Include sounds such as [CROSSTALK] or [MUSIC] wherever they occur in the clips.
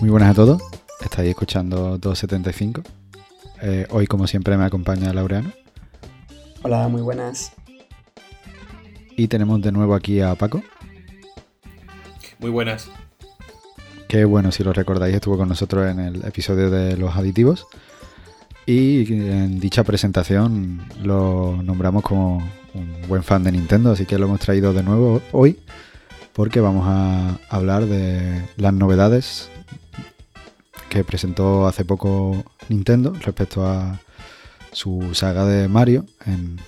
Muy buenas a todos. Estáis escuchando 275. Eh, hoy, como siempre, me acompaña Laureano. Hola, muy buenas. Y tenemos de nuevo aquí a Paco. Muy buenas. Que bueno, si lo recordáis, estuvo con nosotros en el episodio de los aditivos. Y en dicha presentación lo nombramos como un buen fan de Nintendo, así que lo hemos traído de nuevo hoy porque vamos a hablar de las novedades que presentó hace poco Nintendo respecto a su saga de Mario en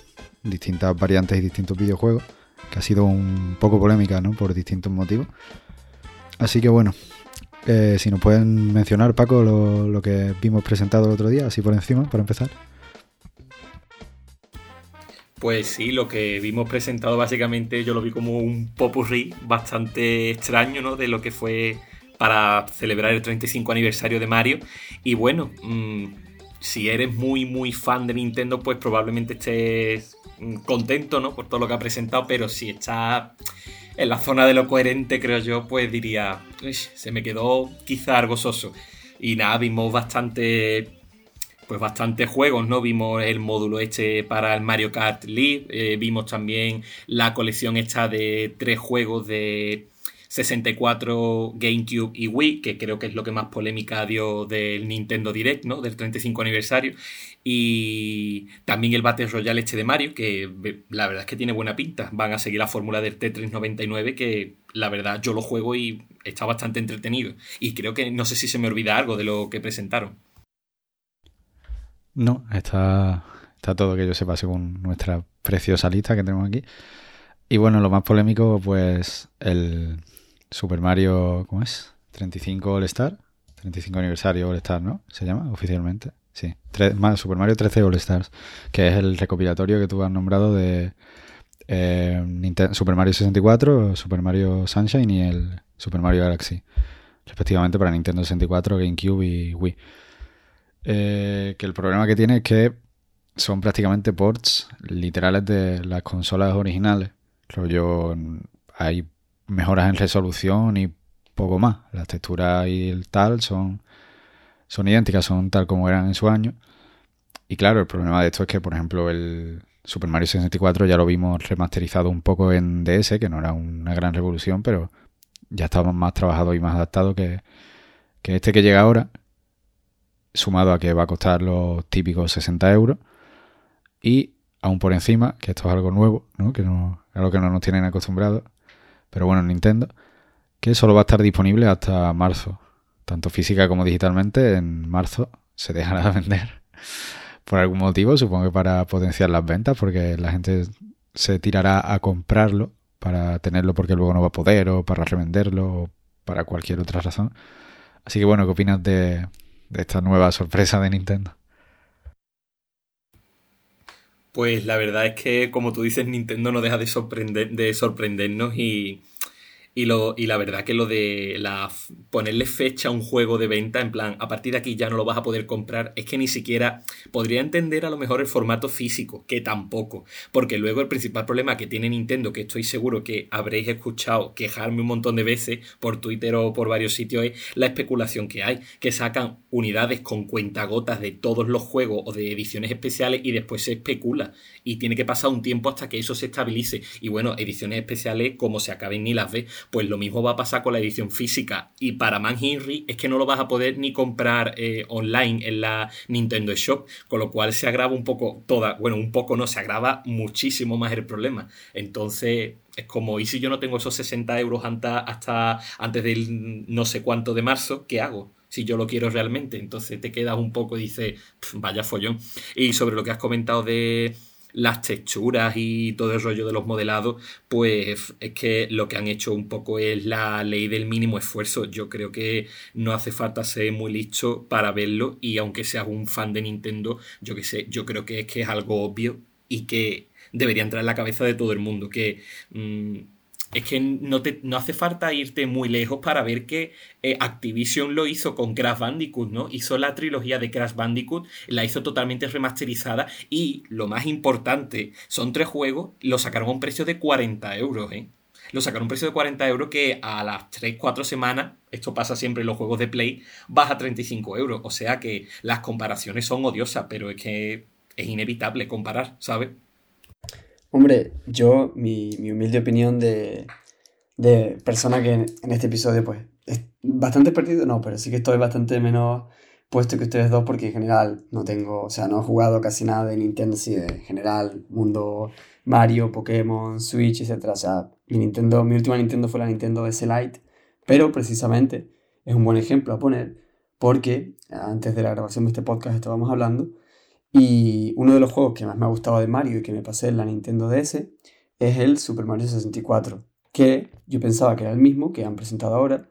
distintas variantes y distintos videojuegos, que ha sido un poco polémica ¿no? por distintos motivos. Así que bueno, eh, si nos pueden mencionar, Paco, lo, lo, que vimos presentado el otro día, así por encima, para empezar. Pues sí, lo que vimos presentado básicamente yo lo vi como un popurrí bastante extraño, ¿no? De lo que fue para celebrar el 35 aniversario de Mario. Y bueno, mmm, si eres muy, muy fan de Nintendo, pues probablemente estés contento, ¿no? Por todo lo que ha presentado, pero si estás en la zona de lo coherente, creo yo, pues diría, se me quedó quizá algo soso. Y nada, vimos bastante, pues bastantes juegos, ¿no? Vimos el módulo este para el Mario Kart League, eh, vimos también la colección esta de tres juegos de 64 GameCube y Wii, que creo que es lo que más polémica dio del Nintendo Direct, ¿no? Del 35 aniversario. Y también el Battle Royale este de Mario, que la verdad es que tiene buena pinta. Van a seguir la fórmula del Tetris 99, que la verdad yo lo juego y está bastante entretenido. Y creo que no sé si se me olvida algo de lo que presentaron. No, está, está todo que yo sepa según nuestra preciosa lista que tenemos aquí. Y bueno, lo más polémico, pues el Super Mario, ¿cómo es? 35 All Star. 35 aniversario All Star, ¿no? Se llama oficialmente. Sí, Super Mario 13 All Stars, que es el recopilatorio que tú has nombrado de eh, Super Mario 64, Super Mario Sunshine y el Super Mario Galaxy, respectivamente para Nintendo 64, GameCube y Wii. Eh, que el problema que tiene es que son prácticamente ports literales de las consolas originales. Rollo, hay mejoras en resolución y poco más. Las texturas y el tal son son idénticas, son tal como eran en su año. Y claro, el problema de esto es que, por ejemplo, el Super Mario 64 ya lo vimos remasterizado un poco en DS, que no era una gran revolución, pero ya estaba más trabajado y más adaptado que, que este que llega ahora, sumado a que va a costar los típicos 60 euros. Y aún por encima, que esto es algo nuevo, ¿no? que no, algo que no nos tienen acostumbrados, pero bueno, Nintendo, que solo va a estar disponible hasta marzo tanto física como digitalmente, en marzo se dejará de vender. [LAUGHS] Por algún motivo, supongo que para potenciar las ventas, porque la gente se tirará a comprarlo para tenerlo porque luego no va a poder, o para revenderlo, o para cualquier otra razón. Así que bueno, ¿qué opinas de, de esta nueva sorpresa de Nintendo? Pues la verdad es que, como tú dices, Nintendo no deja de, sorprender, de sorprendernos y y, lo, y la verdad que lo de la, ponerle fecha a un juego de venta, en plan, a partir de aquí ya no lo vas a poder comprar, es que ni siquiera podría entender a lo mejor el formato físico, que tampoco. Porque luego el principal problema que tiene Nintendo, que estoy seguro que habréis escuchado quejarme un montón de veces por Twitter o por varios sitios, es la especulación que hay, que sacan unidades con cuentagotas de todos los juegos o de ediciones especiales y después se especula. Y tiene que pasar un tiempo hasta que eso se estabilice. Y bueno, ediciones especiales, como se acaben ni las ves pues lo mismo va a pasar con la edición física. Y para Man Henry es que no lo vas a poder ni comprar eh, online en la Nintendo Shop, con lo cual se agrava un poco toda, bueno, un poco no, se agrava muchísimo más el problema. Entonces, es como, ¿y si yo no tengo esos 60 euros hasta, hasta antes del no sé cuánto de marzo? ¿Qué hago? si yo lo quiero realmente. Entonces te quedas un poco y dices, vaya follón. Y sobre lo que has comentado de las texturas y todo el rollo de los modelados, pues es que lo que han hecho un poco es la ley del mínimo esfuerzo. Yo creo que no hace falta ser muy listo para verlo y aunque seas un fan de Nintendo, yo que sé, yo creo que es que es algo obvio y que debería entrar en la cabeza de todo el mundo, que... Mm, es que no, te, no hace falta irte muy lejos para ver que eh, Activision lo hizo con Crash Bandicoot, ¿no? Hizo la trilogía de Crash Bandicoot, la hizo totalmente remasterizada y lo más importante, son tres juegos, lo sacaron a un precio de 40 euros, ¿eh? lo sacaron a un precio de 40 euros que a las 3-4 semanas, esto pasa siempre en los juegos de Play, baja a 35 euros. O sea que las comparaciones son odiosas, pero es que es inevitable comparar, ¿sabes? Hombre, yo, mi, humilde opinión de, persona que en, este episodio, pues, es bastante perdido, no, pero sí que estoy bastante menos puesto que ustedes dos porque en general no tengo, o sea, no he jugado casi nada de Nintendo, sí, de general, mundo Mario, Pokémon, Switch, etc. O sea, mi Nintendo, mi última Nintendo fue la Nintendo DS Lite, pero precisamente es un buen ejemplo a poner porque antes de la grabación de este podcast estábamos hablando y uno de los juegos que más me ha gustado de Mario y que me pasé en la Nintendo DS es el Super Mario 64, que yo pensaba que era el mismo que han presentado ahora,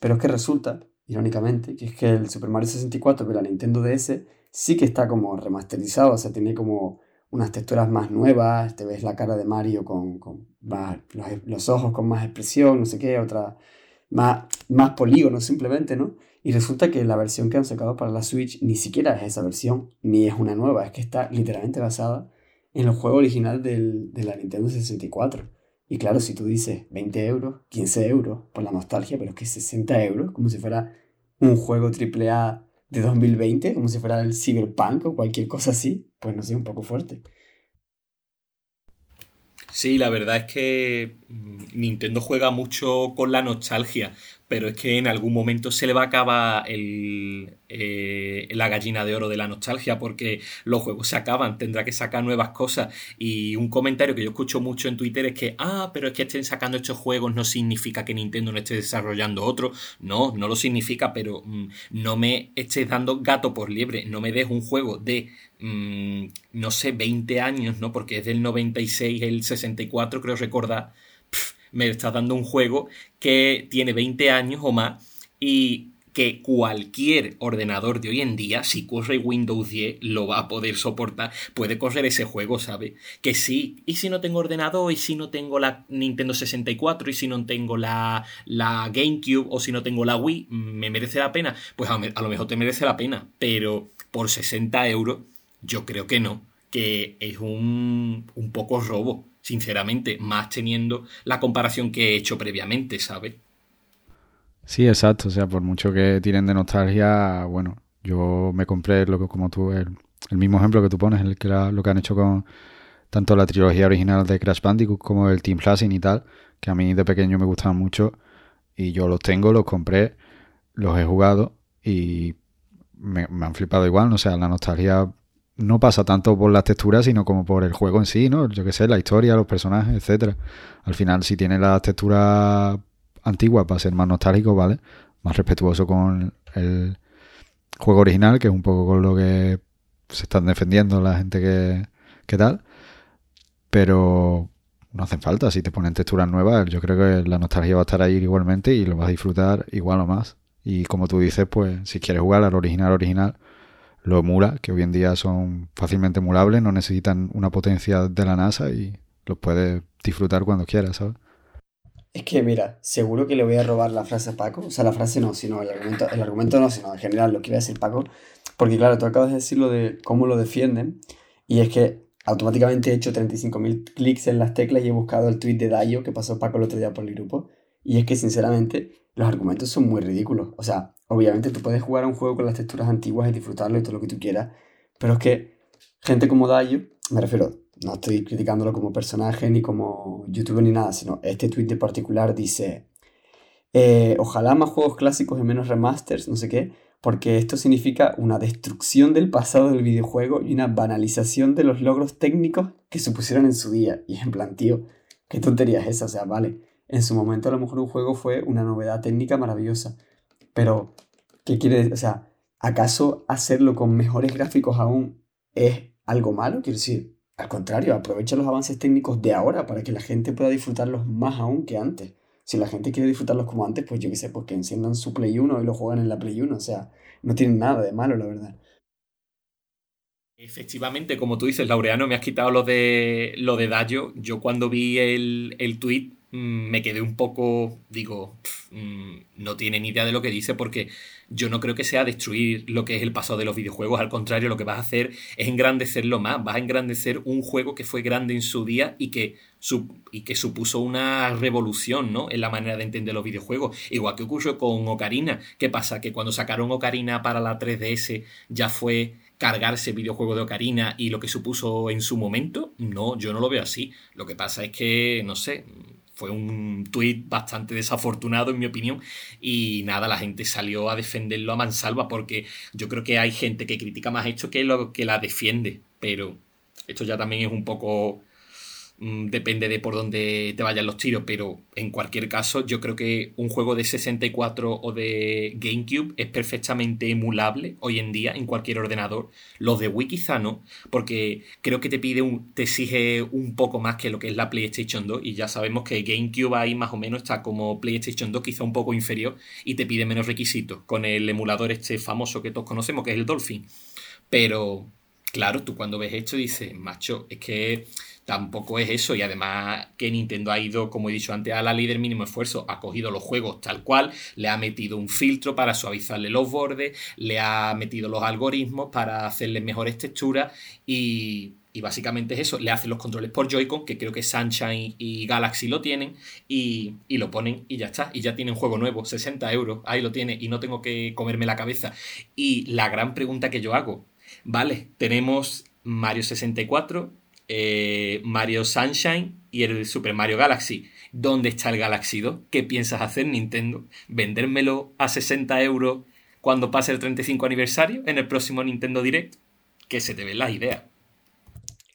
pero es que resulta, irónicamente, que es que el Super Mario 64 de la Nintendo DS sí que está como remasterizado, o sea, tiene como unas texturas más nuevas, te ves la cara de Mario con, con más, los, ojos con más expresión, no sé qué, otra, más, más polígono simplemente, ¿no? Y resulta que la versión que han sacado para la Switch ni siquiera es esa versión, ni es una nueva, es que está literalmente basada en el juego original del, de la Nintendo 64. Y claro, si tú dices 20 euros, 15 euros por la nostalgia, pero es que 60 euros, como si fuera un juego AAA de 2020, como si fuera el Cyberpunk o cualquier cosa así, pues no sé, un poco fuerte. Sí, la verdad es que Nintendo juega mucho con la nostalgia pero es que en algún momento se le va a acabar el, eh, la gallina de oro de la nostalgia porque los juegos se acaban, tendrá que sacar nuevas cosas. Y un comentario que yo escucho mucho en Twitter es que, ah, pero es que estén sacando estos juegos no significa que Nintendo no esté desarrollando otro. No, no lo significa, pero mm, no me estés dando gato por liebre, no me des un juego de mm, no sé, 20 años, ¿no? Porque es del 96, el 64, creo recordar me estás dando un juego que tiene 20 años o más y que cualquier ordenador de hoy en día, si corre Windows 10, lo va a poder soportar, puede correr ese juego, ¿sabes? Que sí, y si no tengo ordenador, y si no tengo la Nintendo 64, y si no tengo la, la GameCube, o si no tengo la Wii, ¿me merece la pena? Pues a, a lo mejor te merece la pena, pero por 60 euros, yo creo que no, que es un, un poco robo sinceramente, más teniendo la comparación que he hecho previamente, ¿sabes? Sí, exacto, o sea, por mucho que tiren de nostalgia, bueno, yo me compré lo que como tú, el, mismo ejemplo que tú pones, el que lo que han hecho con tanto la trilogía original de Crash Bandicoot como el Team Flashing y tal, que a mí de pequeño me gustaban mucho y yo los tengo, los compré, los he jugado y me, me han flipado igual, o sea, la nostalgia no pasa tanto por las texturas, sino como por el juego en sí, ¿no? Yo qué sé, la historia, los personajes, etcétera. Al final, si tiene las texturas antiguas para ser más nostálgico, ¿vale? Más respetuoso con el juego original, que es un poco con lo que se están defendiendo la gente que, que tal. Pero no hacen falta, si te ponen texturas nuevas, yo creo que la nostalgia va a estar ahí igualmente y lo vas a disfrutar igual o más. Y como tú dices, pues si quieres jugar al original original, lo emula, que hoy en día son fácilmente emulables, no necesitan una potencia de la NASA y los puedes disfrutar cuando quieras, ¿sabes? Es que, mira, seguro que le voy a robar la frase a Paco. O sea, la frase no, sino el argumento, el argumento no, sino en general lo que decir Paco. Porque, claro, tú acabas de decir lo de cómo lo defienden. Y es que automáticamente he hecho 35.000 clics en las teclas y he buscado el tweet de Dayo que pasó Paco el otro día por el grupo. Y es que, sinceramente, los argumentos son muy ridículos. O sea, obviamente tú puedes jugar a un juego con las texturas antiguas y disfrutarlo y todo lo que tú quieras, pero es que gente como Dayo, me refiero, no estoy criticándolo como personaje ni como youtuber ni nada, sino este tweet de particular dice, eh, ojalá más juegos clásicos y menos remasters, no sé qué, porque esto significa una destrucción del pasado del videojuego y una banalización de los logros técnicos que supusieron en su día. Y en plan, tío, qué tontería es esa, o sea, vale en su momento a lo mejor un juego fue una novedad técnica maravillosa. Pero, ¿qué quiere decir? O sea, ¿acaso hacerlo con mejores gráficos aún es algo malo? Quiero decir, al contrario, aprovecha los avances técnicos de ahora para que la gente pueda disfrutarlos más aún que antes. Si la gente quiere disfrutarlos como antes, pues yo qué sé, pues que enciendan su Play 1 y lo juegan en la Play 1. O sea, no tienen nada de malo, la verdad. Efectivamente, como tú dices, Laureano, me has quitado lo de lo de Dayo. Yo cuando vi el, el tweet me quedé un poco, digo, mm, no tiene ni idea de lo que dice porque yo no creo que sea destruir lo que es el pasado de los videojuegos, al contrario, lo que vas a hacer es engrandecerlo más, vas a engrandecer un juego que fue grande en su día y que, y que supuso una revolución ¿no? en la manera de entender los videojuegos, igual que ocurrió con Ocarina, ¿qué pasa? Que cuando sacaron Ocarina para la 3DS ya fue cargarse videojuego de Ocarina y lo que supuso en su momento, no, yo no lo veo así. Lo que pasa es que, no sé, fue un tuit bastante desafortunado en mi opinión y nada, la gente salió a defenderlo a mansalva porque yo creo que hay gente que critica más esto que lo que la defiende, pero esto ya también es un poco depende de por dónde te vayan los tiros, pero en cualquier caso yo creo que un juego de 64 o de GameCube es perfectamente emulable hoy en día en cualquier ordenador. Los de Wii quizá no, porque creo que te pide un, te exige un poco más que lo que es la PlayStation 2 y ya sabemos que GameCube ahí más o menos está como PlayStation 2 quizá un poco inferior y te pide menos requisitos con el emulador este famoso que todos conocemos que es el Dolphin. Pero claro, tú cuando ves esto dices, macho, es que tampoco es eso. Y además que Nintendo ha ido, como he dicho antes, a la líder mínimo esfuerzo, ha cogido los juegos tal cual, le ha metido un filtro para suavizarle los bordes, le ha metido los algoritmos para hacerle mejores texturas y, básicamente es eso, le hacen los controles por Joy-Con, que creo que Sunshine y Galaxy lo tienen, y, y, lo ponen y ya está, y ya tiene un juego nuevo, 60 euros, ahí lo tiene, y no tengo que comerme la cabeza. Y la gran pregunta que yo hago, vale, tenemos Mario 64, eh, Mario Sunshine y el Super Mario Galaxy. ¿Dónde está el Galaxy 2? ¿Qué piensas hacer Nintendo? ¿Vendérmelo a 60 euros cuando pase el 35 aniversario en el próximo Nintendo Direct? Que se te ven las ideas.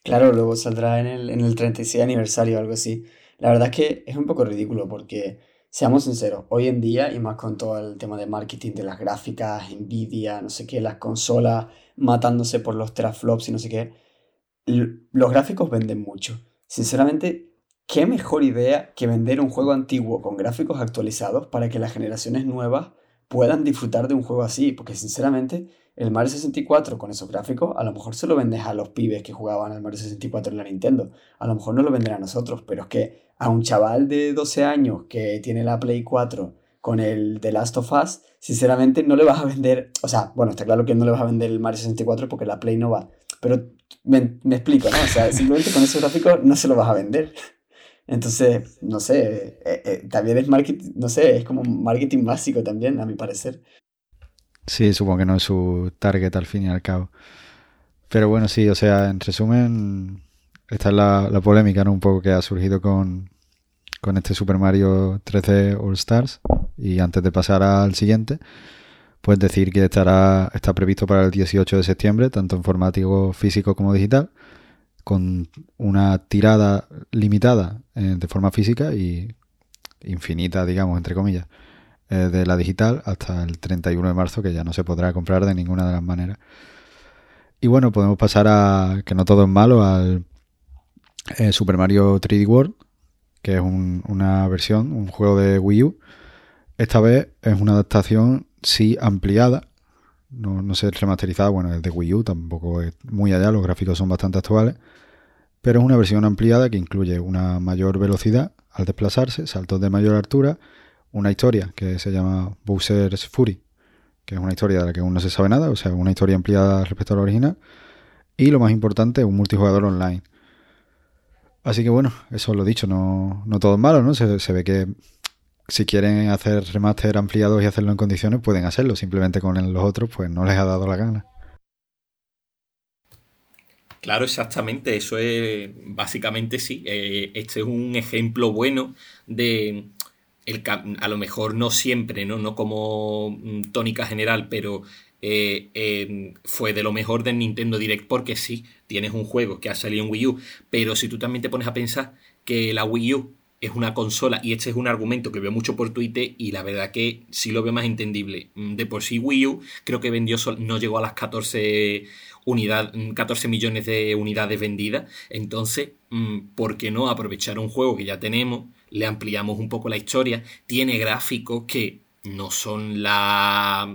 Claro, luego saldrá en el, en el 36 aniversario o algo así. La verdad es que es un poco ridículo porque, seamos sinceros, hoy en día, y más con todo el tema de marketing de las gráficas, Nvidia, no sé qué, las consolas matándose por los teraflops y no sé qué, los gráficos venden mucho. Sinceramente, ¿qué mejor idea que vender un juego antiguo con gráficos actualizados para que las generaciones nuevas puedan disfrutar de un juego así? Porque sinceramente, el Mario 64 con esos gráficos, a lo mejor se lo vendes a los pibes que jugaban al Mario 64 en la Nintendo. A lo mejor no lo venden a nosotros, pero es que a un chaval de 12 años que tiene la Play 4 con el The Last of Us, sinceramente no le vas a vender, o sea, bueno, está claro que no le vas a vender el Mario 64 porque la Play no va, pero me, explico, ¿no? O sea, simplemente con ese gráfico no se lo vas a vender. Entonces, no sé, eh, eh, también es marketing, no sé, es como marketing básico también, a mi parecer. Sí, supongo que no es su target al fin y al cabo. Pero bueno, sí, o sea, en resumen, esta es la, la polémica, ¿no? Un poco que ha surgido con, con este Super Mario 3D All Stars. Y antes de pasar al siguiente, Puedes decir que estará, está previsto para el 18 de septiembre, tanto informático, físico como digital, con una tirada limitada eh, de forma física y infinita, digamos, entre comillas, eh, de la digital hasta el 31 de marzo, que ya no se podrá comprar de ninguna de las maneras. Y bueno, podemos pasar a, que no todo es malo, al eh, Super Mario 3D World, que es una versión, un juego de Wii U. Esta vez es una adaptación sí ampliada, no, no sé, remasterizada, bueno, es de Wii U, tampoco es muy allá, los gráficos son bastante actuales, pero es una versión ampliada que incluye una mayor velocidad al desplazarse, saltos de mayor altura, una historia que se llama Bowser's Fury, que es una historia de la que aún no se sabe nada, o sea, una historia ampliada respecto a la original, y lo más importante, un multijugador online. Así que bueno, eso lo dicho, no, no todo es malo, ¿no? Se, se ve que si quieren hacer remaster ampliados y hacerlo en condiciones, pueden hacerlo. Simplemente con los otros, pues no les ha dado la gana. Claro, exactamente. Eso es básicamente sí. Eh, este es un ejemplo bueno de el, a lo mejor no siempre, ¿no? No como mm, tónica general, pero eh, em, fue de lo mejor del Nintendo Direct porque sí, tienes un juego que ha salido en Wii U, pero si tú también te pones a pensar que la Wii U es una consola y este es un argumento que veo mucho por Twitter y la verdad que sí lo veo más entendible. Mm, de por sí Wii U creo que vendió no llegó a las 14 unidad, 14 mm, millones de unidades vendidas. Entonces, mm, ¿por qué no aprovechar un juego que ya tenemos? Le ampliamos un poco la historia. Tiene gráficos que no son la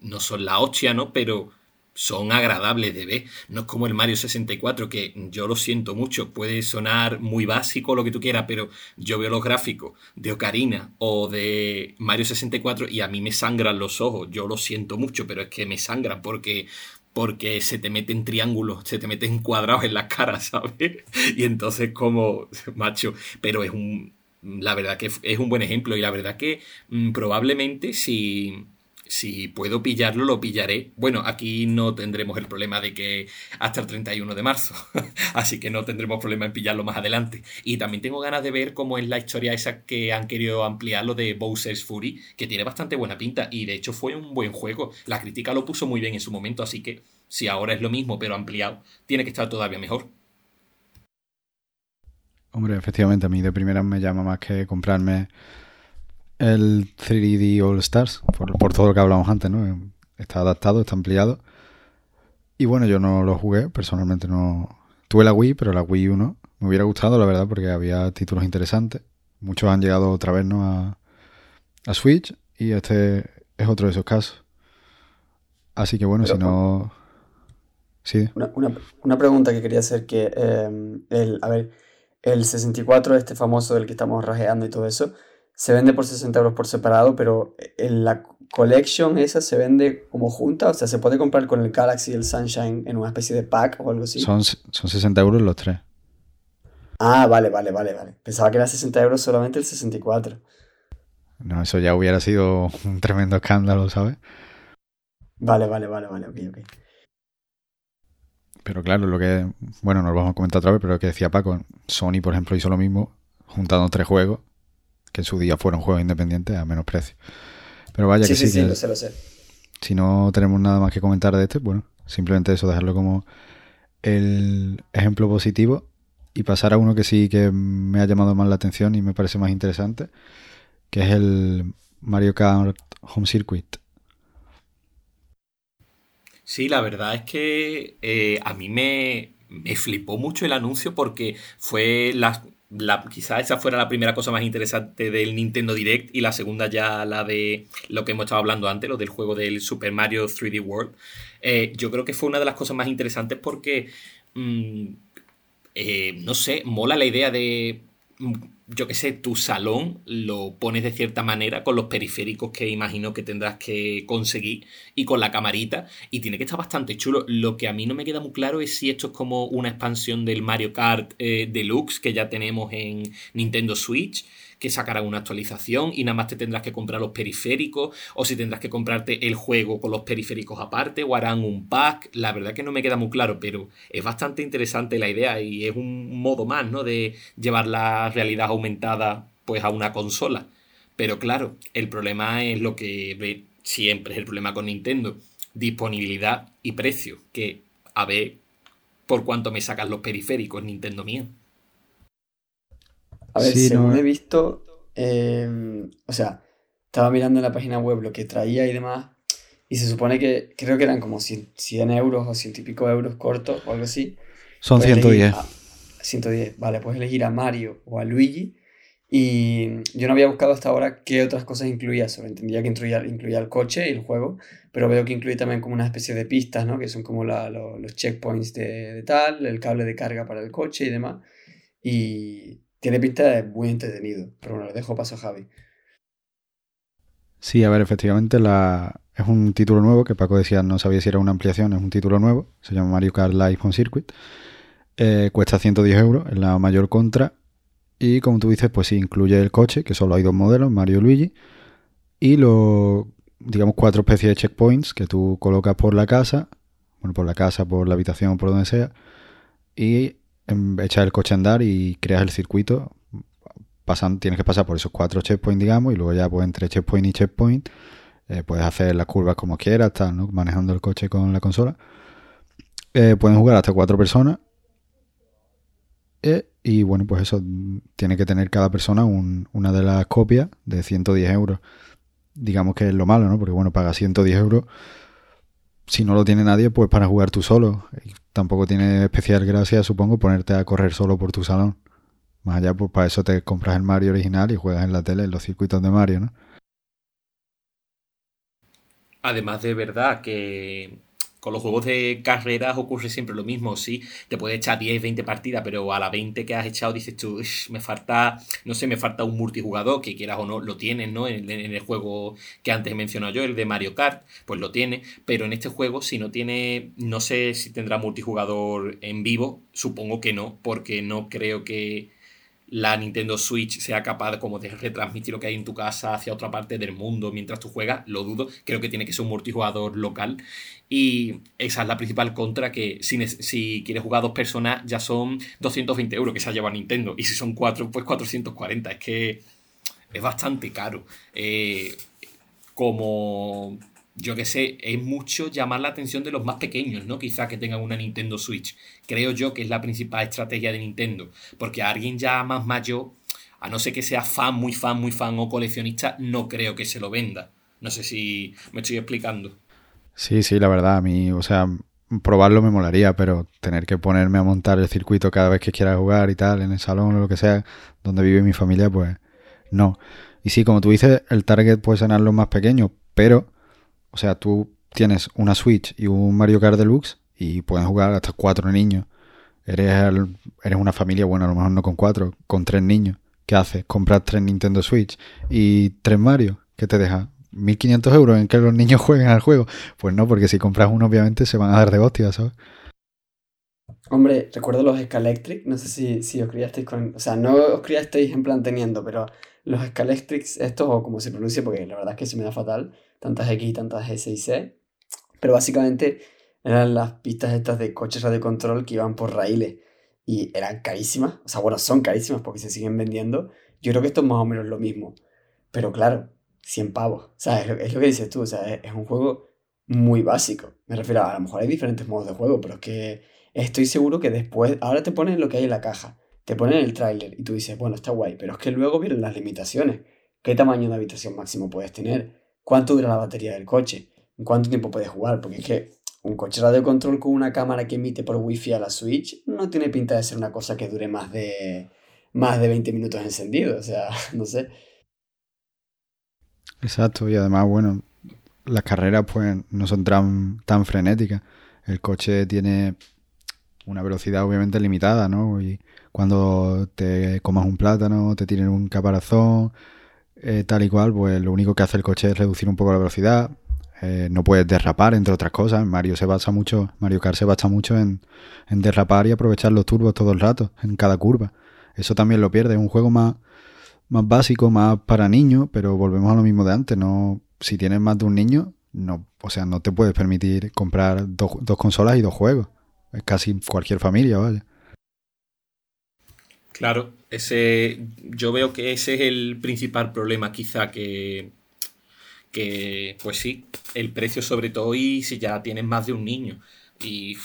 no son la hostia, ¿no? Pero son agradables de ver. No es como el Mario 64, que yo lo siento mucho, puede sonar muy básico lo que tú quieras, pero yo veo los gráficos de Ocarina o de Mario 64 y a mí me sangran los ojos. Yo lo siento mucho, pero es que me sangran porque porque se te meten triángulos, se te meten [LAUGHS] cuadrados en la cara, ¿sabes? Y entonces como, macho, pero es un, la verdad que es un buen ejemplo y la verdad que mm, probablemente si si puedo pillarlo, lo pillaré. Bueno, aquí no tendremos el problema de que hasta el 31 de marzo, [LAUGHS] así que no tendremos problema en pillarlo más adelante. Y también tengo ganas de ver cómo es la historia esa que han querido ampliar lo de Bowser's Fury, que tiene bastante buena pinta y de hecho fue un buen juego. La crítica lo puso muy bien en su momento, así que si ahora es lo mismo pero ampliado, tiene que estar todavía mejor. Hombre, efectivamente, a mí de primera me llama más que comprarme el 3D All Stars, por, todo lo que hablamos antes, ¿no? Está adaptado, está ampliado. Y bueno, yo no lo jugué, personalmente no. Tuve la Wii, pero la Wii 1 me hubiera gustado, la verdad, porque había títulos interesantes. Muchos han llegado otra vez, ¿no? A, a Switch, y este es otro de esos casos. Así que bueno, si no. Sí. Una, pregunta que quería hacer: que eh, el, a ver, el 64, este famoso del que estamos rajeando y todo eso se vende por 60 euros por separado, pero en la collection esa se vende como junta, o sea, se puede comprar con el Galaxy y el Sunshine en una especie de pack o algo así. Son, son 60 euros los tres. Ah, vale, vale, vale, vale. Pensaba que era 60 euros solamente el 64. No, eso ya hubiera sido un tremendo escándalo, ¿sabes? Vale, vale, vale, vale, ok, ok. Pero claro, lo que, bueno, nos lo vamos a comentar otra vez, pero lo que decía Paco, Sony, por ejemplo, hizo lo mismo, juntando tres juegos que en su día fueron juegos independientes a menos precio. Pero vaya que sí, sí, lo sé, lo sé. Si no tenemos nada más que comentar de este, bueno, simplemente eso, dejarlo como el ejemplo positivo y pasar a uno que sí que me ha llamado más la atención y me parece más interesante, que es el Mario Kart Home Circuit. Sí, la verdad es que eh, a mí me, me flipó mucho el anuncio porque fue la, la, quizá esa fuera la primera cosa más interesante del Nintendo Direct y la segunda ya la de lo que hemos estado hablando antes, lo del juego del Super Mario 3D World. Eh, yo creo que fue una de las cosas más interesantes porque, mm, eh, no sé, mola la idea de yo qué sé, tu salón lo pones de cierta manera con los periféricos que imagino que tendrás que conseguir y con la camarita y tiene que estar bastante chulo. Lo que a mí no me queda muy claro es si esto es como una expansión del Mario Kart eh, Deluxe que ya tenemos en Nintendo Switch que sacará una actualización y nada más te tendrás que comprar los periféricos o si tendrás que comprarte el juego con los periféricos aparte o harán un pack. La verdad que no me queda muy claro, pero es bastante interesante la idea y es un modo más, ¿no? De llevar la realidad aumentada pues a una consola. Pero claro, el problema es lo que ve siempre es el problema con Nintendo. Disponibilidad y precio. Que a ver por cuánto me sacan los periféricos Nintendo mío. A ver, según he visto, em, o sea, estaba mirando en la página web lo que traía y demás, y se supone que creo que eran como 100, euros o 100 y pico euros cortos o algo así. Son 110. 110, vale, puedes elegir a Mario o a Luigi. Y yo no había buscado hasta ahora qué otras cosas incluía. Solo entendía que incluía, incluía el coche y el juego, pero veo que incluye también como una especie de pistas, ¿no? Que son como los checkpoints de, de, tal, el cable de carga para el coche y demás. Y, tiene pinta de muy entretenido, pero bueno, le dejo paso a Javi. Sí, a ver, efectivamente es un título nuevo que Paco decía, no sabía si era una ampliación, es un título nuevo, se llama Mario Kart Live on Circuit, eh, cuesta 110 euros, es la mayor contra, y como tú dices, pues sí, incluye el coche, que solo hay dos modelos, Mario y Luigi, y los, digamos, cuatro especies de checkpoints que tú colocas por la casa, bueno, por la casa, por la habitación, por donde sea, y echas el coche a andar y creas el circuito. Tienes que pasar por esos cuatro checkpoints, digamos, y luego ya pues entre checkpoint y checkpoint eh, puedes hacer las curvas como quieras, tal, ¿no? manejando el coche con la consola. Eh, pueden jugar hasta cuatro personas. Eh, y bueno, pues eso tiene que tener cada persona una de las copias de 110 euros. Digamos que es lo malo, ¿no? Porque bueno, paga 110 euros si no lo tiene nadie, pues para jugar tú solo. Tampoco tiene especial gracia, supongo, ponerte a correr solo por tu salón. Más allá, pues para eso te compras el Mario original y juegas en la tele en los circuitos de Mario, ¿no? Además de verdad que con los juegos de carreras ocurre siempre lo mismo, sí, te puedes echar 10, 20 partidas, pero a la 20 que has echado dices tú, me falta, no sé, me falta un multijugador, que quieras o no, lo tienes, ¿no? En, el juego que antes he mencionado yo, el de Mario Kart, pues lo tiene, pero en este juego si no tiene, no sé si tendrá multijugador en vivo, supongo que no, porque no creo que la Nintendo Switch sea capaz como de retransmitir lo que hay en tu casa hacia otra parte del mundo mientras tú juegas, lo dudo. Creo que tiene que ser un multijugador local. Y esa es la principal contra, que si, quieres jugar dos personas ya son 220 euros que se ha llevado Nintendo. Y si son cuatro, pues 440. Es que es bastante caro. Eh, como yo que sé, es mucho llamar la atención de los más pequeños, ¿no? Quizás que tengan una Nintendo Switch. Creo yo que es la principal estrategia de Nintendo. Porque a alguien ya más mayor, a no ser que sea fan, muy fan, muy fan o coleccionista, no creo que se lo venda. No sé si me estoy explicando. Sí, sí, la verdad, a mí, o sea, probarlo me molaría, pero tener que ponerme a montar el circuito cada vez que quiera jugar y tal, en el salón o lo que sea, donde vive mi familia, pues no. Y sí, como tú dices, el target puede ser los más pequeños, pero o sea, tú tienes una Switch y un Mario Kart Deluxe y pueden jugar hasta cuatro niños. Eres, eres una familia, bueno, a lo mejor no con cuatro, con tres niños. ¿Qué haces? Comprar tres Nintendo Switch y tres Mario. ¿Qué te deja? ¿1500 euros en que los niños [LAUGHS] jueguen al juego? Pues no, porque si compras uno, obviamente se van a dar de hostia, ¿sabes? Hombre, recuerdo los Scalectric, no sé si, si os criasteis con... O sea, no os criasteis en plan teniendo, pero los Scalectrics, estos, o como se pronuncia, porque la verdad es que se me da fatal, tantas X tantas S y C, pero básicamente eran las pistas estas de coches radio control que iban por raíles y eran carísimas, o sea, bueno, son carísimas porque se siguen vendiendo. Yo creo que esto es más o menos lo mismo, pero claro, 100 pavos, o sea, es lo, que dices tú, o sea, es, un juego muy básico. Me refiero a, a lo mejor hay diferentes modos de juego, pero es que estoy seguro que después, ahora te ponen lo que hay en la caja, te ponen el tráiler y tú dices, bueno, está guay, pero es que luego vienen las limitaciones. ¿Qué tamaño de habitación máximo puedes tener? Cuánto dura la batería del coche, en cuánto tiempo puedes jugar, porque es que un coche radio control con una cámara que emite por wifi a la Switch no tiene pinta de ser una cosa que dure más de más de 20 minutos encendido, o sea, [LAUGHS] no sé. Exacto, y además, bueno, las carreras pues no son tan, tan frenéticas. El coche tiene una velocidad obviamente limitada, ¿no? Y cuando te comas un plátano, te tienen un caparazón, eh, tal y cual, pues lo único que hace el coche es reducir un poco la velocidad. Eh, no puedes derrapar, entre otras cosas. Mario se basa mucho, Mario Kart se basa mucho en, derrapar y aprovechar los turbos todo el rato, en cada curva. Eso también lo pierde. Es un juego más, más básico, más para niños, pero volvemos a lo mismo de antes. No, si tienes más de un niño, no, o sea, no te puedes permitir comprar dos, dos consolas y dos juegos. Es casi cualquier familia, ¿vale? Claro, ese, yo veo que ese es el principal problema quizá que, que, pues sí, el precio sobre todo y si ya tienes más de un niño. Y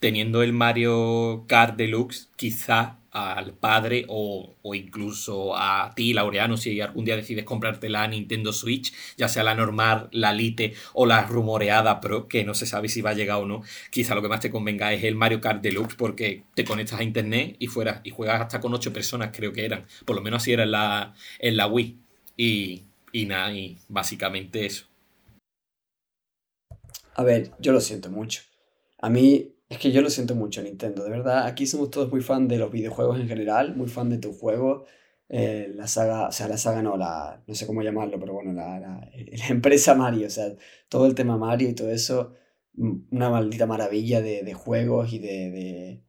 teniendo el Mario Kart Deluxe, quizá al padre o, incluso a ti, Laureano, si algún día decides comprarte la Nintendo Switch, ya sea la normal, la Lite o la rumoreada Pro, que no se sabe si va a llegar o no, quizá lo que más te convenga es el Mario Kart Deluxe porque te conectas a internet y fuera y juegas hasta con ocho personas, creo que eran. Por lo menos así era en la, en la Wii. Y, y nada, y básicamente eso. A ver, yo lo siento mucho. A mí es que yo lo siento mucho, Nintendo, de verdad. Aquí somos todos muy fan de los videojuegos en general, muy fan de tu juego. Eh, la saga, o sea, la saga no, la, no sé cómo llamarlo, pero bueno, la, la, [LAUGHS] empresa Mario, o sea, todo el tema Mario y todo eso, una maldita maravilla de, de juegos y de, de,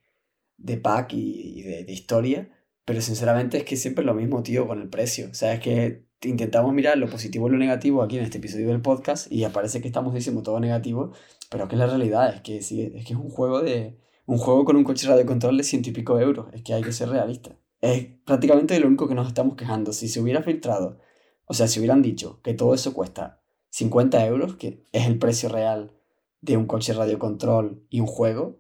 de pack y, y de, de, historia. Pero sinceramente es que siempre es lo mismo, tío, con el precio. O sea, es que intentamos mirar lo positivo y lo negativo aquí en este episodio del podcast y aparece que estamos diciendo todo negativo, pero que la realidad es que sí, es que es un juego de un juego con un coche de control de ciento y pico euros, es que hay que ser realista. Es prácticamente lo único que nos estamos quejando. Si se hubiera filtrado, o sea, si hubieran dicho que todo eso cuesta 50 euros, que es el precio real de un coche radio control y un juego,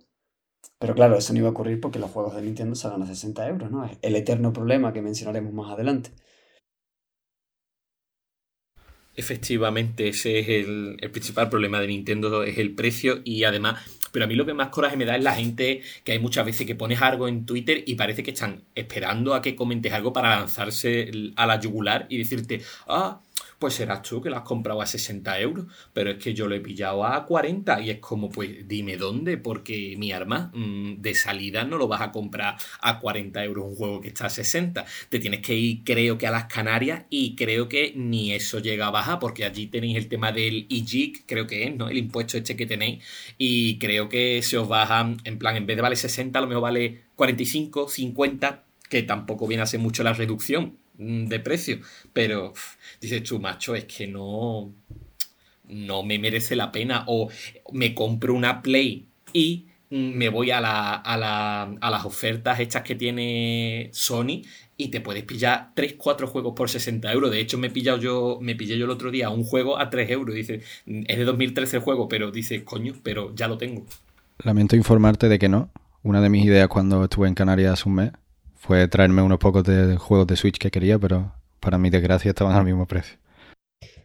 pero claro, eso no iba a ocurrir porque los juegos de Nintendo salen a 60 euros, ¿no? Es el eterno problema que mencionaremos más adelante. Efectivamente, ese es el, principal problema de Nintendo, es el precio y además, pero a mí lo que más coraje me da es la gente que hay muchas veces que pones algo en Twitter y parece que están esperando a que comentes algo para lanzarse a la yugular y decirte, ah, pues serás tú que lo has comprado a 60 euros. Pero es que yo lo he pillado a 40 y es como, pues dime dónde, porque mi arma mm, de salida no lo vas a comprar a 40 euros un juego que está a 60. Te tienes que ir, creo que a las Canarias y creo que ni eso llega a bajar, porque allí tenéis el tema del IGIC, creo que es, ¿no? El impuesto este que tenéis. Y creo que se os baja, en plan, en vez de vale 60, a lo mejor vale 45, 50, que tampoco viene a ser mucho la reducción de precio. Pero dices tú, macho, es que no, no me merece la pena. O me compro una Play y mm, me voy a, la, a, la, a las ofertas hechas que tiene Sony y te puedes pillar 3, 4 juegos por 60 euros. De hecho, me he pillado yo, me pillé yo el otro día un juego a 3 euros. Dice, es de 2013 el juego, pero dice, coño, pero ya lo tengo. Lamento informarte de que no. Una de mis ideas cuando estuve en Canarias un mes fue traerme unos pocos de juegos de Switch que quería, pero para mi desgracia estaban al mismo precio.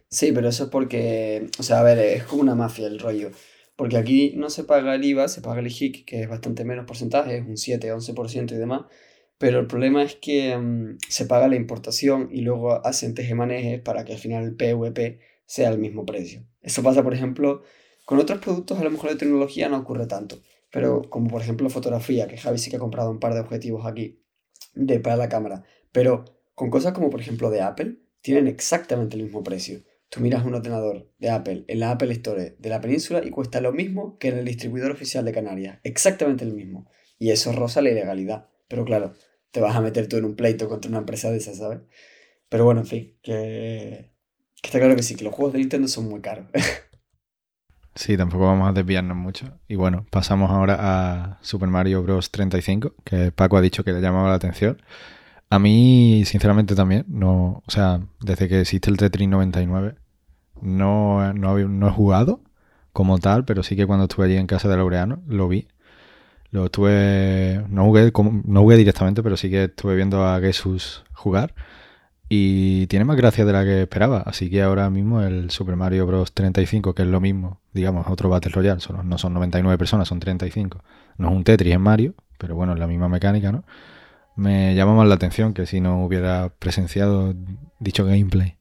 Sí, pero eso es porque, o sea, a ver, es como una mafia el rollo. Porque aquí no se paga el IVA, se paga el IHIC, que es bastante menos porcentaje, es un 7, 11% y demás. Pero el problema es que mm, se paga la importación y luego hacen tejemanejes para que al final el PVP sea el mismo precio. Eso pasa, por ejemplo, con otros productos a lo mejor de tecnología no ocurre tanto. Pero como por ejemplo fotografía, que Javi sí que ha comprado un par de objetivos aquí de para la cámara. Pero con cosas como por ejemplo de Apple, tienen exactamente el mismo precio. Tú miras un ordenador de Apple en la Apple Store de la península y cuesta lo mismo que en el distribuidor oficial de Canarias. Exactamente el mismo. Y eso roza la ilegalidad. Pero claro, te vas a meter tú en un pleito contra una empresa de esas, ¿sabes? Pero bueno, en fin, que, que está claro que sí, que los juegos de Nintendo son muy caros. [LAUGHS] Sí, tampoco vamos a desviarnos mucho. Y bueno, pasamos ahora a Super Mario Bros. 35, que Paco ha dicho que le llamaba la atención. A mí, sinceramente, también. No, o sea, desde que existe el Tetris 99, no, no, no he jugado como tal, pero sí que cuando estuve allí en casa de Laureano lo vi. Lo estuve. No jugué, no jugué directamente, pero sí que estuve viendo a Jesús jugar. Y tiene más gracia de la que esperaba. Así que ahora mismo el Super Mario Bros. 35, que es lo mismo, digamos, otro Battle Royale, solo, no son 99 personas, son 35. No es un Tetris en Mario, pero bueno, es la misma mecánica, ¿no? Me llama más la atención que si no hubiera presenciado dicho gameplay.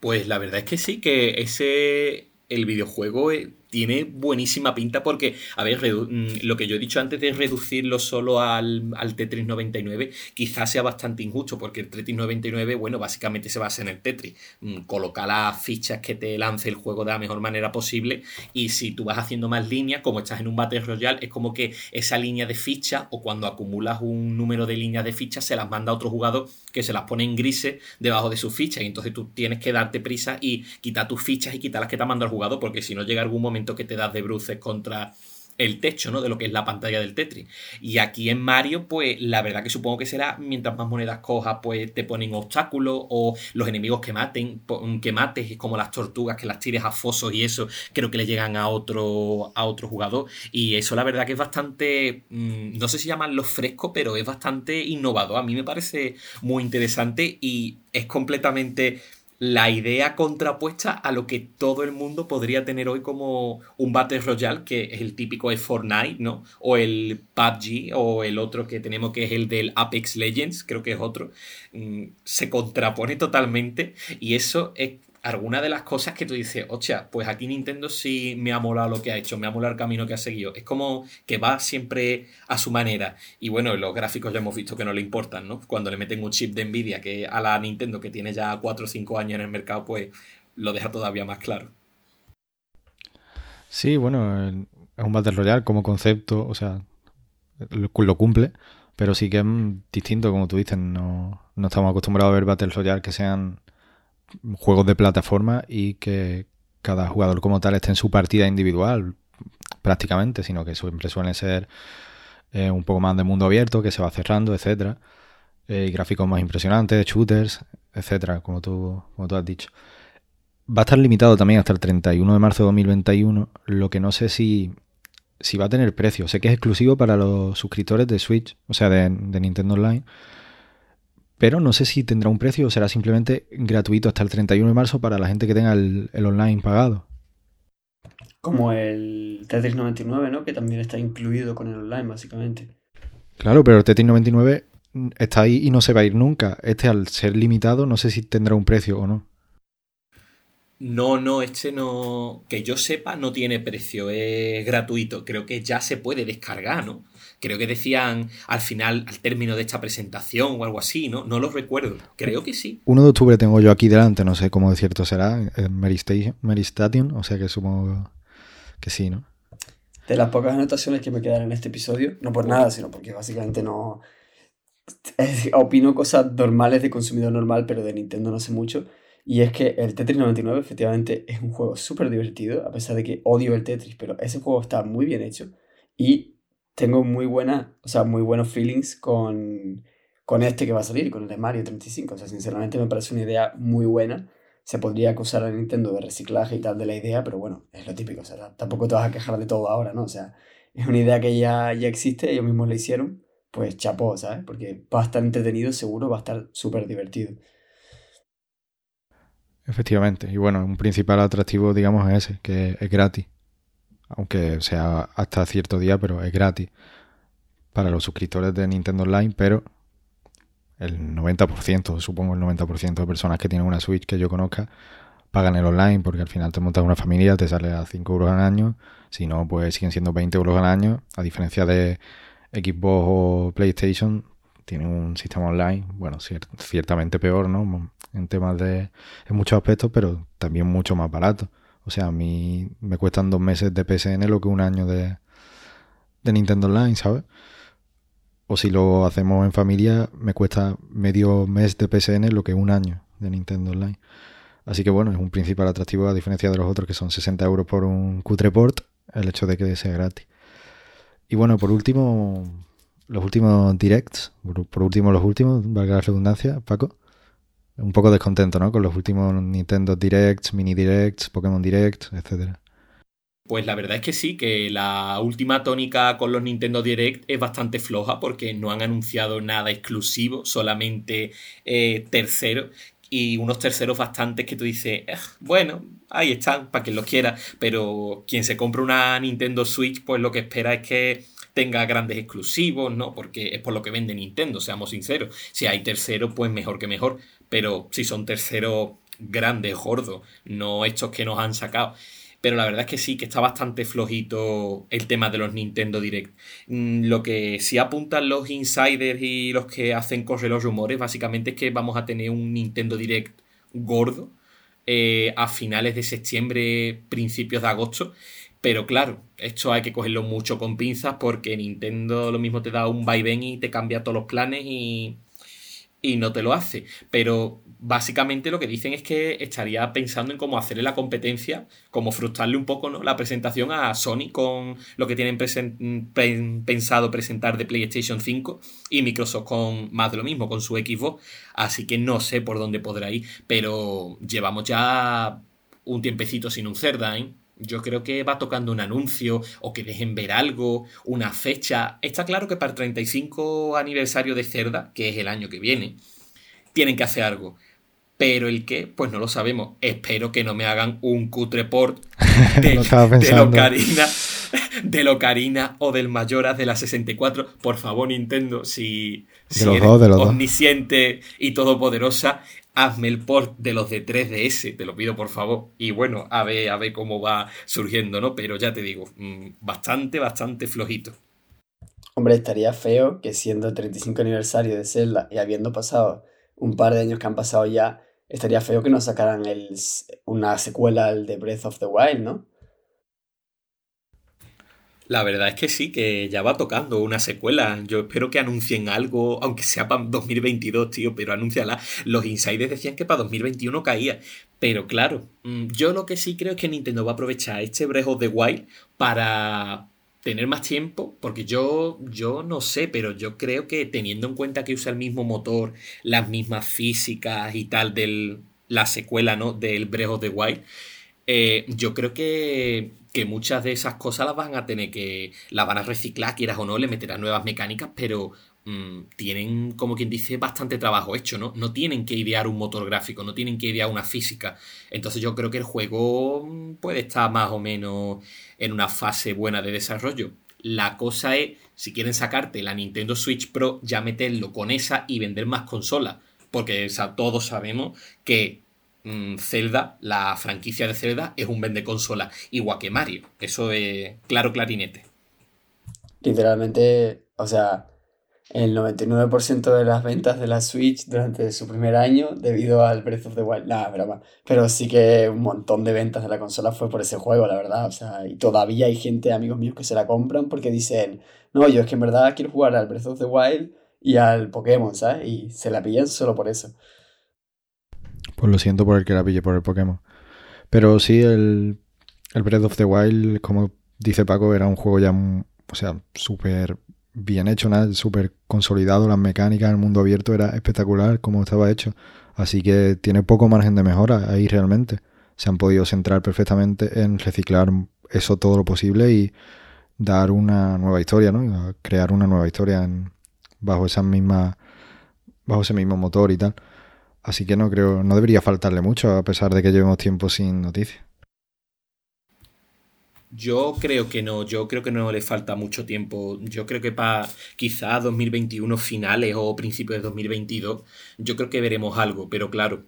Pues la verdad es que sí, que ese. El videojuego tiene buenísima pinta porque, a ver, mm, lo que yo he dicho antes de reducirlo solo al, Tetris 99, quizás sea bastante injusto porque el Tetris 99, bueno, básicamente se basa en el Tetris. Mm, coloca las fichas que te lance el juego de la mejor manera posible y si tú vas haciendo más líneas, como estás en un Battle Royale, es como que esa línea de fichas o cuando acumulas un número de líneas de fichas se las manda a otro jugador que se las pone en grises debajo de sus fichas y entonces tú tienes que darte prisa y quitar tus fichas y quitar las que te ha mandado el jugador porque si no llega algún momento que te das de bruces contra el techo, ¿no? De lo que es la pantalla del Tetris. Y aquí en Mario, pues la verdad que supongo que será, mientras más monedas cojas, pues te ponen obstáculos o los enemigos que maten, que mates, como las tortugas, que las tires a fosos y eso, creo que le llegan a otro, a otro jugador. Y eso la verdad que es bastante, mm, no sé si llaman fresco, pero es bastante innovador. A mí me parece muy interesante y es completamente la idea contrapuesta a lo que todo el mundo podría tener hoy como un Battle Royale, que es el típico de Fortnite, ¿no? O el PUBG, o el otro que tenemos que es el del Apex Legends, creo que es otro. Mm, se contrapone totalmente y eso es alguna de las cosas que tú dices, hostia, pues aquí Nintendo sí me ha molado lo que ha hecho, me ha molado el camino que ha seguido. Es como que va siempre a su manera. Y bueno, los gráficos ya hemos visto que no le importan, ¿no? Cuando le meten un chip de Nvidia que a la Nintendo que tiene ya 4 o 5 años en el mercado, pues lo deja todavía más claro. Sí, bueno, es un Battle Royale como concepto, o sea, lo, cumple, pero sí que es distinto, como tú dices, no, no estamos acostumbrados a ver Battle Royale que sean juegos de plataforma y que cada jugador como tal esté en su partida individual prácticamente, sino que siempre suelen ser eh, un poco más de mundo abierto, que se va cerrando, etcétera. Eh, y gráficos más impresionantes, shooters, etcétera, como tú, como tú has dicho. Va a estar limitado también hasta el 31 de marzo de 2021, lo que no sé si, si va a tener precio. Sé que es exclusivo para los suscriptores de Switch, o sea, de Nintendo Online pero no sé si tendrá un precio o será simplemente gratuito hasta el 31 de marzo para la gente que tenga el, online pagado. Como el Tetris 99, ¿no? Que también está incluido con el online, básicamente. Claro, pero el Tetris 99 está ahí y no se va a ir nunca. Este, al ser limitado, no sé si tendrá un precio o no. No, no, este no. Que yo sepa, no tiene precio, es gratuito. Creo que ya se puede descargar, ¿no? Creo que decían al final, al término de esta presentación o algo así, ¿no? No lo recuerdo. Creo que sí. 1 de octubre tengo yo aquí delante, no sé cómo de cierto será, Mary, Station, o sea que supongo que sí, ¿no? De las pocas anotaciones que me quedan en este episodio, no por nada, sino porque básicamente no. opino cosas normales de consumidor normal, pero de Nintendo no sé mucho. Y es que el Tetris 99 efectivamente es un juego súper divertido, a pesar de que odio el Tetris, pero ese juego está muy bien hecho. Y tengo muy buena, o sea, muy buenos feelings con, con este que va a salir, con el de Mario 35. O sea, sinceramente me parece una idea muy buena. Se podría acusar a Nintendo de reciclaje y tal de la idea, pero bueno, es lo típico. O sea, tampoco te vas a quejar de todo ahora, ¿no? O sea, es una idea que ya, ya existe, ellos mismos la hicieron. Pues chapó, ¿sabes? Porque va a estar entretenido, seguro, va a estar súper divertido. Efectivamente. Y bueno, un principal atractivo, digamos, es ese, que es gratis aunque sea hasta cierto día, pero es gratis para los suscriptores de Nintendo Online, pero el 90%, supongo el 90% de personas que tienen una Switch que yo conozca, pagan el online porque al final te montas una familia, te sale a 5 euros al año, si no, pues siguen siendo 20 euros al año, a diferencia de Xbox o PlayStation, tienen un sistema online, bueno, ciertamente peor, ¿no? En temas de, en muchos aspectos, pero también mucho más barato. O sea, a mí me cuestan dos meses de PSN lo que un año de, de Nintendo Online, ¿sabes? O si lo hacemos en familia, me cuesta medio mes de PSN lo que un año de Nintendo Online. Así que bueno, es un principal atractivo a diferencia de los otros que son 60 euros por un cutre port, el hecho de que sea gratis. Y bueno, por último, los últimos directs, por último los últimos, valga la redundancia, Paco un poco descontento, ¿no? Con los últimos Nintendo Directs, Mini Directs, Pokémon Directs, etcétera. Pues la verdad es que sí, que la última tónica con los Nintendo Direct es bastante floja porque no han anunciado nada exclusivo, solamente eh, terceros y unos terceros bastantes que tú dices, eh, bueno, ahí están, para quien los quiera, pero quien se compra una Nintendo Switch, pues lo que espera es que tenga grandes exclusivos, ¿no? Porque es por lo que vende Nintendo, seamos sinceros. Si hay terceros, pues mejor que mejor pero si son terceros grandes, gordos, no estos que nos han sacado. Pero la verdad es que sí, que está bastante flojito el tema de los Nintendo Direct. Mm, lo que sí apuntan los insiders y los que hacen correr los rumores, básicamente es que vamos a tener un Nintendo Direct gordo eh, a finales de septiembre, principios de agosto. Pero claro, esto hay que cogerlo mucho con pinzas porque Nintendo lo mismo te da un vaivén y te cambia todos los planes y y no te lo hace. Pero básicamente lo que dicen es que estaría pensando en cómo hacerle la competencia, como frustrarle un poco ¿no? la presentación a Sony con lo que tienen pensado presentar de PlayStation 5 y Microsoft con más de lo mismo, con su Xbox. Así que no sé por dónde podrá ir, pero llevamos ya un tiempecito sin un Cerda, ¿eh? Yo creo que va tocando un anuncio o que dejen ver algo, una fecha. Está claro que para el 35 aniversario de Cerda, que es el año que viene, tienen que hacer algo. Pero el qué, pues no lo sabemos. Espero que no me hagan un cutre port [LAUGHS] de, de Locarina, de Locarina o del Mayoras de la 64. Por favor, Nintendo, si, si eres omnisciente y todopoderosa, hazme el port de los de 3DS, te lo pido por favor. Y bueno, a ver, a ver cómo va surgiendo, ¿no? Pero ya te digo, mm, bastante, bastante flojito. Hombre, estaría feo que siendo el 35 aniversario de Zelda y habiendo pasado un par de años que han pasado ya, estaría feo que nos sacaran el, una secuela al de Breath of the Wild, ¿no? La verdad es que sí, que ya va tocando una secuela. Yo espero que anuncien algo, aunque sea para 2022, tío, pero anúnciala. Los insiders decían que para 2021 caía. Pero claro, mm, yo lo que sí creo es que Nintendo va a aprovechar este Breath of the Wild para tener más tiempo, porque yo, yo no sé, pero yo creo que teniendo en cuenta que usa el mismo motor, las mismas físicas y tal de la secuela, ¿no? Del Breath of the Wild, eh, yo creo que que muchas de esas cosas las van a tener que, las van a reciclar, quieras o no, le meterán nuevas mecánicas, pero mm, tienen, como quien dice, bastante trabajo hecho, ¿no? No tienen que idear un motor gráfico, no tienen que idear una física. Entonces yo creo que el juego mm, puede estar más o menos en una fase buena de desarrollo. La cosa es, si quieren sacarte la Nintendo Switch Pro, ya meterlo con esa y vender más consolas. Porque todos sabemos que Zelda, la franquicia de Zelda, es un vende consola, igual que Mario. Eso es claro clarinete. Literalmente, o sea, el 99% de las ventas de la Switch durante su primer año debido al Breath of the Wild. Nada, broma. Pero sí que un montón de ventas de la consola fue por ese juego, la verdad. O sea, y todavía hay gente, amigos míos, que se la compran porque dicen, no, yo es que en verdad quiero jugar al Breath of the Wild y al Pokémon, ¿sabes? Y se la pillan solo por eso. Pues lo siento por el que la pille por el Pokémon. Pero sí, el, el Breath of the Wild, como dice Paco, era un juego ya, o sea, súper bien hecho, súper consolidado, las mecánicas, el mundo abierto era espectacular como estaba hecho. Así que tiene poco margen de mejora ahí realmente. Se han podido centrar perfectamente en reciclar eso todo lo posible y dar una nueva historia, ¿no? Crear una nueva historia bajo esa misma bajo ese mismo motor y tal. Así que no creo, no debería faltarle mucho a pesar de que llevemos tiempo sin noticias. Yo creo que no, yo creo que no le falta mucho tiempo. Yo creo que para quizá 2021 finales o principios de 2022, yo creo que veremos algo, pero claro,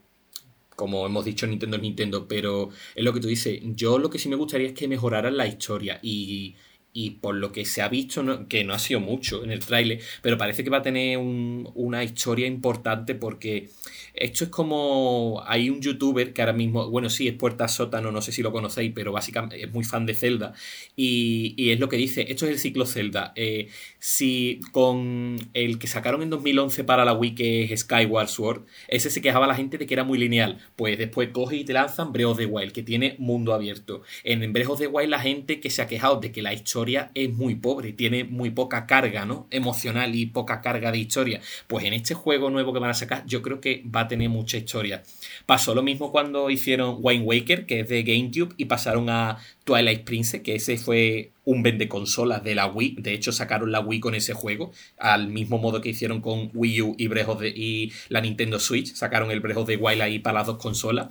como hemos dicho, Nintendo es Nintendo, pero es lo que tú dices. Yo lo que sí me gustaría es que mejoraran la historia y, y por lo que se ha visto, que no ha sido mucho en el tráiler, pero parece que va a tener una historia importante porque esto es como. Hay un youtuber que ahora mismo. Bueno, sí, es Puerta Sótano, no sé si lo conocéis, pero básicamente es muy fan de Zelda. Y, es lo que dice: esto es el ciclo Zelda. Eh, si con el que sacaron en 2011 para la Wii, que es Skyward Sword, ese se quejaba la gente de que era muy lineal. Pues después coge y te lanzan Breath of the Wild, que tiene mundo abierto. En Breath of the Wild, la gente que se ha quejado de que la historia es muy pobre, tiene muy poca carga, ¿no? Emocional y poca carga de historia. Pues en este juego nuevo que van a sacar, yo creo que va a tener mucha historia. Pasó lo mismo cuando hicieron Wine Waker, que es de GameCube, y pasaron a Twilight Princess, que ese fue un vende consolas de la Wii. De hecho, sacaron la Wii con ese juego, al mismo modo que hicieron con Wii U y, Breath y la Nintendo Switch. Sacaron el of the Wild ahí para las dos consolas.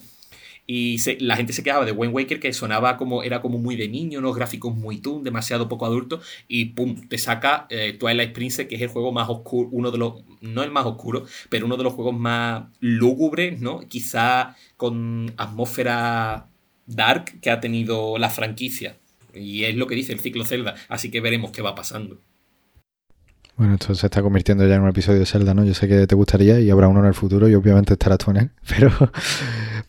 Y la gente se quedaba de Wayne Waker que sonaba como, era como muy de niño, unos gráficos muy toon, demasiado poco adulto. Y pum, te saca eh, Twilight Princess, que es el juego más oscuro, uno de los, no el más oscuro, pero uno de los juegos más lúgubres, ¿no? Quizá con atmósfera dark que ha tenido la franquicia. Y es lo que dice el ciclo Zelda. Así que veremos qué va pasando. Bueno, esto se está convirtiendo ya en un episodio de Zelda, ¿no? Yo sé que te gustaría y habrá uno en el futuro y obviamente estarás tú en él, [LAUGHS] pero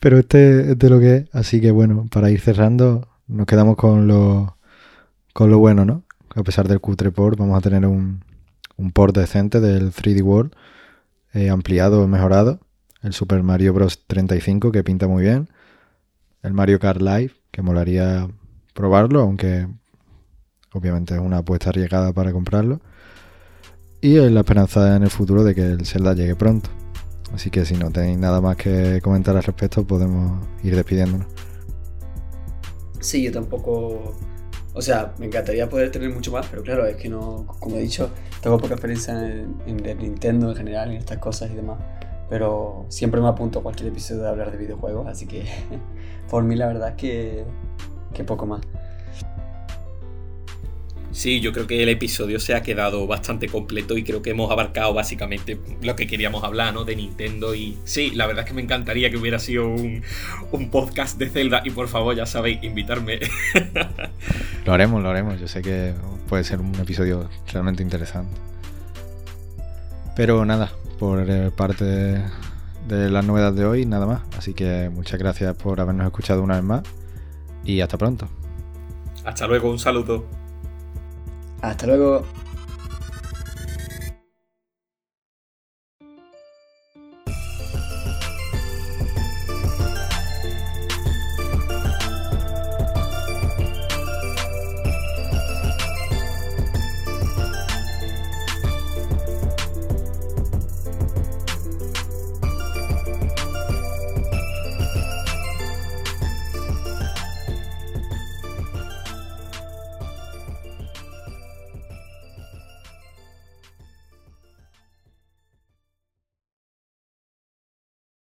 pero este es de lo que es. Así que bueno, para ir cerrando, nos quedamos con lo, con lo bueno, ¿no? A pesar del cutre port, vamos a tener un, un port decente del 3D World, eh, ampliado, mejorado. El Super Mario Bros. 35, que pinta muy bien. El Mario Kart Live, que molaría probarlo, aunque obviamente es una apuesta arriesgada para comprarlo. Y la esperanza en el futuro de que el Zelda llegue pronto. Así que si no tenéis nada más que comentar al respecto, podemos ir despidiéndonos. Sí, yo tampoco. O sea, me encantaría poder tener mucho más, pero claro, es que no, como he dicho, tengo poca experiencia en, el Nintendo en general, en estas cosas y demás. Pero siempre me apunto a cualquier episodio de hablar de videojuegos, así que [LAUGHS] por mí la verdad es que, que poco más. Sí, yo creo que el episodio se ha quedado bastante completo y creo que hemos abarcado básicamente lo que queríamos hablar, ¿no? De Nintendo y sí, la verdad es que me encantaría que hubiera sido un, podcast de Zelda y por favor, ya sabéis, invitarme. [LAUGHS] lo haremos, lo haremos. Yo sé que puede ser un episodio realmente interesante. Pero nada, por eh, parte de las novedades de hoy, nada más. Así que muchas gracias por habernos escuchado una vez más y hasta pronto. Hasta luego, un saludo. Hasta luego.